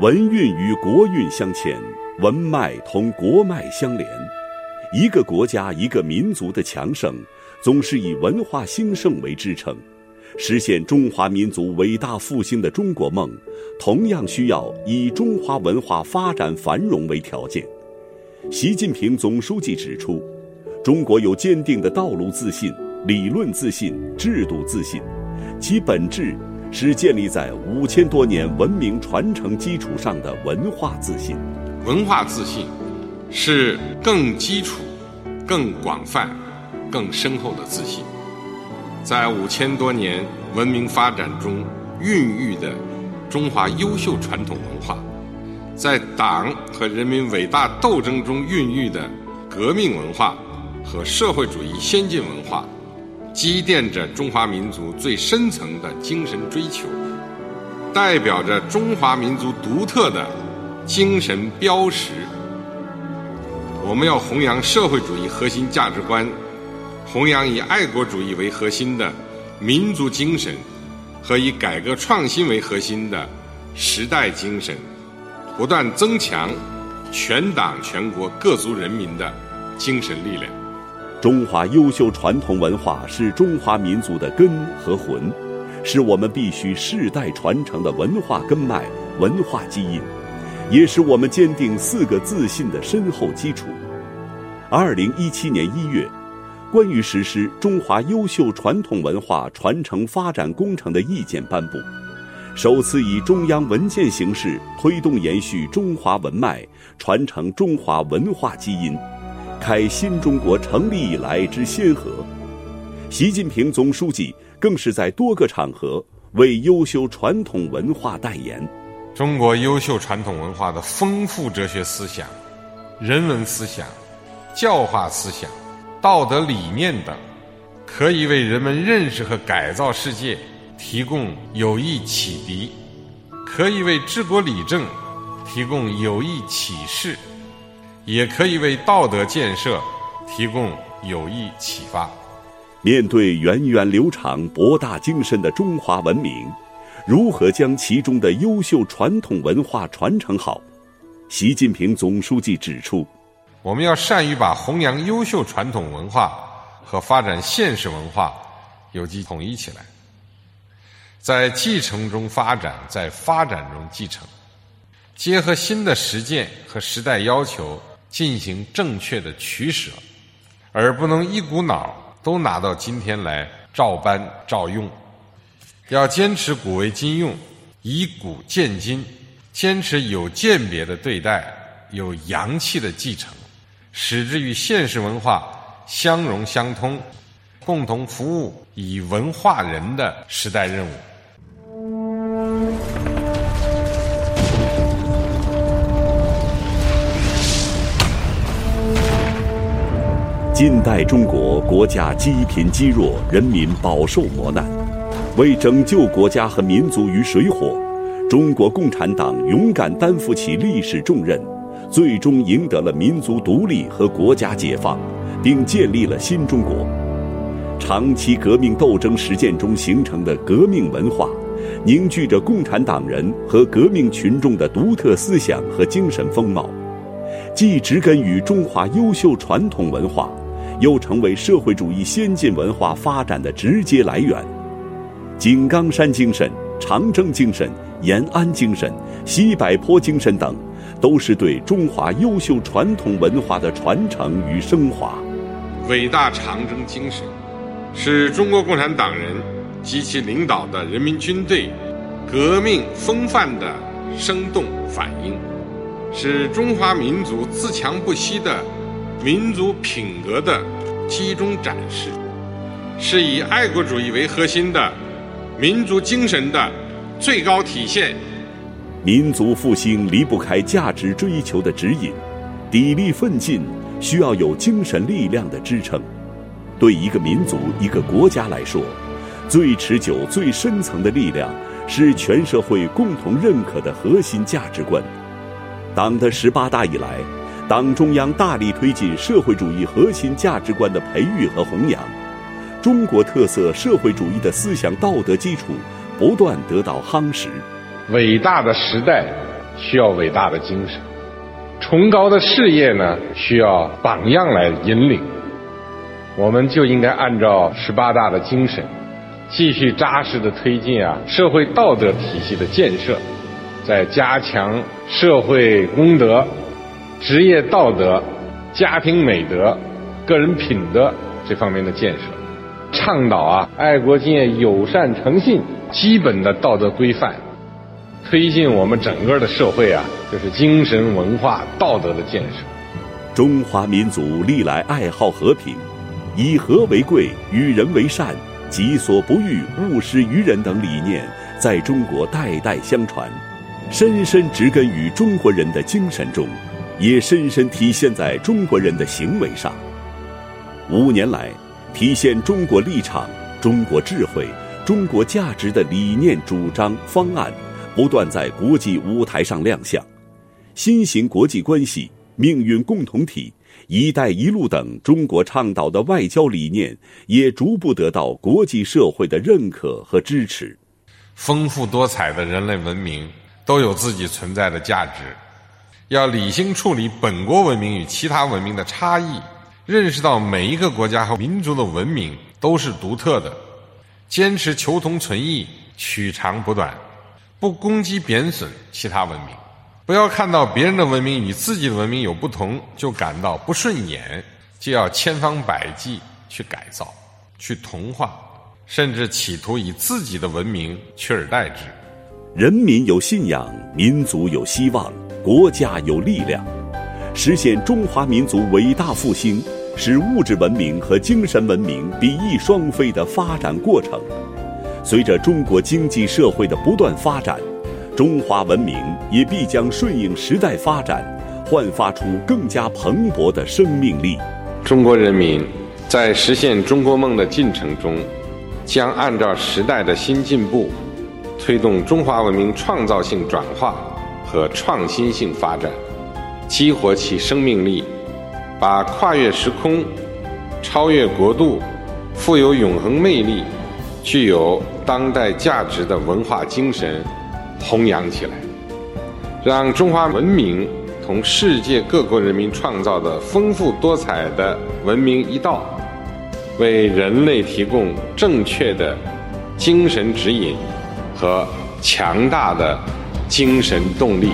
文运与国运相牵，文脉同国脉相连。一个国家、一个民族的强盛，总是以文化兴盛为支撑。实现中华民族伟大复兴的中国梦，同样需要以中华文化发展繁荣为条件。习近平总书记指出，中国有坚定的道路自信、理论自信、制度自信，其本质。是建立在五千多年文明传承基础上的文化自信。文化自信是更基础、更广泛、更深厚的自信，在五千多年文明发展中孕育的中华优秀传统文化，在党和人民伟大斗争中孕育的革命文化和社会主义先进文化。积淀着中华民族最深层的精神追求，代表着中华民族独特的精神标识。我们要弘扬社会主义核心价值观，弘扬以爱国主义为核心的民族精神和以改革创新为核心的时代精神，不断增强全党全国各族人民的精神力量。中华优秀传统文化是中华民族的根和魂，是我们必须世代传承的文化根脉、文化基因，也是我们坚定四个自信的深厚基础。二零一七年一月，关于实施中华优秀传统文化传承发展工程的意见颁布，首次以中央文件形式推动延续中华文脉，传承中华文化基因。开新中国成立以来之先河，习近平总书记更是在多个场合为优秀传统文化代言。中国优秀传统文化的丰富哲学思想、人文思想、教化思想、道德理念等，可以为人们认识和改造世界提供有益启迪，可以为治国理政提供有益启示。也可以为道德建设提供有益启发。面对源远流长、博大精深的中华文明，如何将其中的优秀传统文化传承好？习近平总书记指出，我们要善于把弘扬优秀传统文化和发展现实文化有机统一起来，在继承中发展，在发展中继承，结合新的实践和时代要求。进行正确的取舍，而不能一股脑都拿到今天来照搬照用。要坚持古为今用，以古鉴今，坚持有鉴别的对待，有阳气的继承，使之与现实文化相融相通，共同服务以文化人的时代任务。近代中国国家积贫积弱，人民饱受磨难。为拯救国家和民族于水火，中国共产党勇敢担负起历史重任，最终赢得了民族独立和国家解放，并建立了新中国。长期革命斗争实践中形成的革命文化，凝聚着共产党人和革命群众的独特思想和精神风貌，既植根于中华优秀传统文化。又成为社会主义先进文化发展的直接来源。井冈山精神、长征精神、延安精神、西柏坡精神等，都是对中华优秀传统文化的传承与升华。伟大长征精神，是中国共产党人及其领导的人民军队革命风范的生动反映，是中华民族自强不息的。民族品格的集中展示，是以爱国主义为核心的民族精神的最高体现。民族复兴离不开价值追求的指引，砥砺奋进需要有精神力量的支撑。对一个民族、一个国家来说，最持久、最深层的力量是全社会共同认可的核心价值观。党的十八大以来。党中央大力推进社会主义核心价值观的培育和弘扬，中国特色社会主义的思想道德基础不断得到夯实。伟大的时代需要伟大的精神，崇高的事业呢需要榜样来引领。我们就应该按照十八大的精神，继续扎实的推进啊社会道德体系的建设，在加强社会公德、职业道德、家庭美德、个人品德这方面的建设，倡导啊爱国敬业、友善诚信基本的道德规范，推进我们整个的社会啊就是精神文化道德的建设。中华民族历来爱好和平。以和为贵，与人为善，己所不欲，勿施于人等理念，在中国代代相传，深深植根于中国人的精神中，也深深体现在中国人的行为上。五年来，体现中国立场、中国智慧、中国价值的理念、主张、方案，不断在国际舞台上亮相。新型国际关系命运共同体。“一带一路”等中国倡导的外交理念，也逐步得到国际社会的认可和支持。丰富多彩的人类文明都有自己存在的价值，要理性处理本国文明与其他文明的差异，认识到每一个国家和民族的文明都是独特的，坚持求同存异、取长补短，不攻击贬损其他文明。不要看到别人的文明与自己的文明有不同，就感到不顺眼，就要千方百计去改造、去同化，甚至企图以自己的文明取而代之。人民有信仰，民族有希望，国家有力量，实现中华民族伟大复兴，是物质文明和精神文明比翼双飞的发展过程。随着中国经济社会的不断发展。中华文明也必将顺应时代发展，焕发出更加蓬勃的生命力。中国人民在实现中国梦的进程中，将按照时代的新进步，推动中华文明创造性转化和创新性发展，激活其生命力，把跨越时空、超越国度、富有永恒魅力、具有当代价值的文化精神。弘扬起来，让中华文明同世界各国人民创造的丰富多彩的文明一道，为人类提供正确的精神指引和强大的精神动力。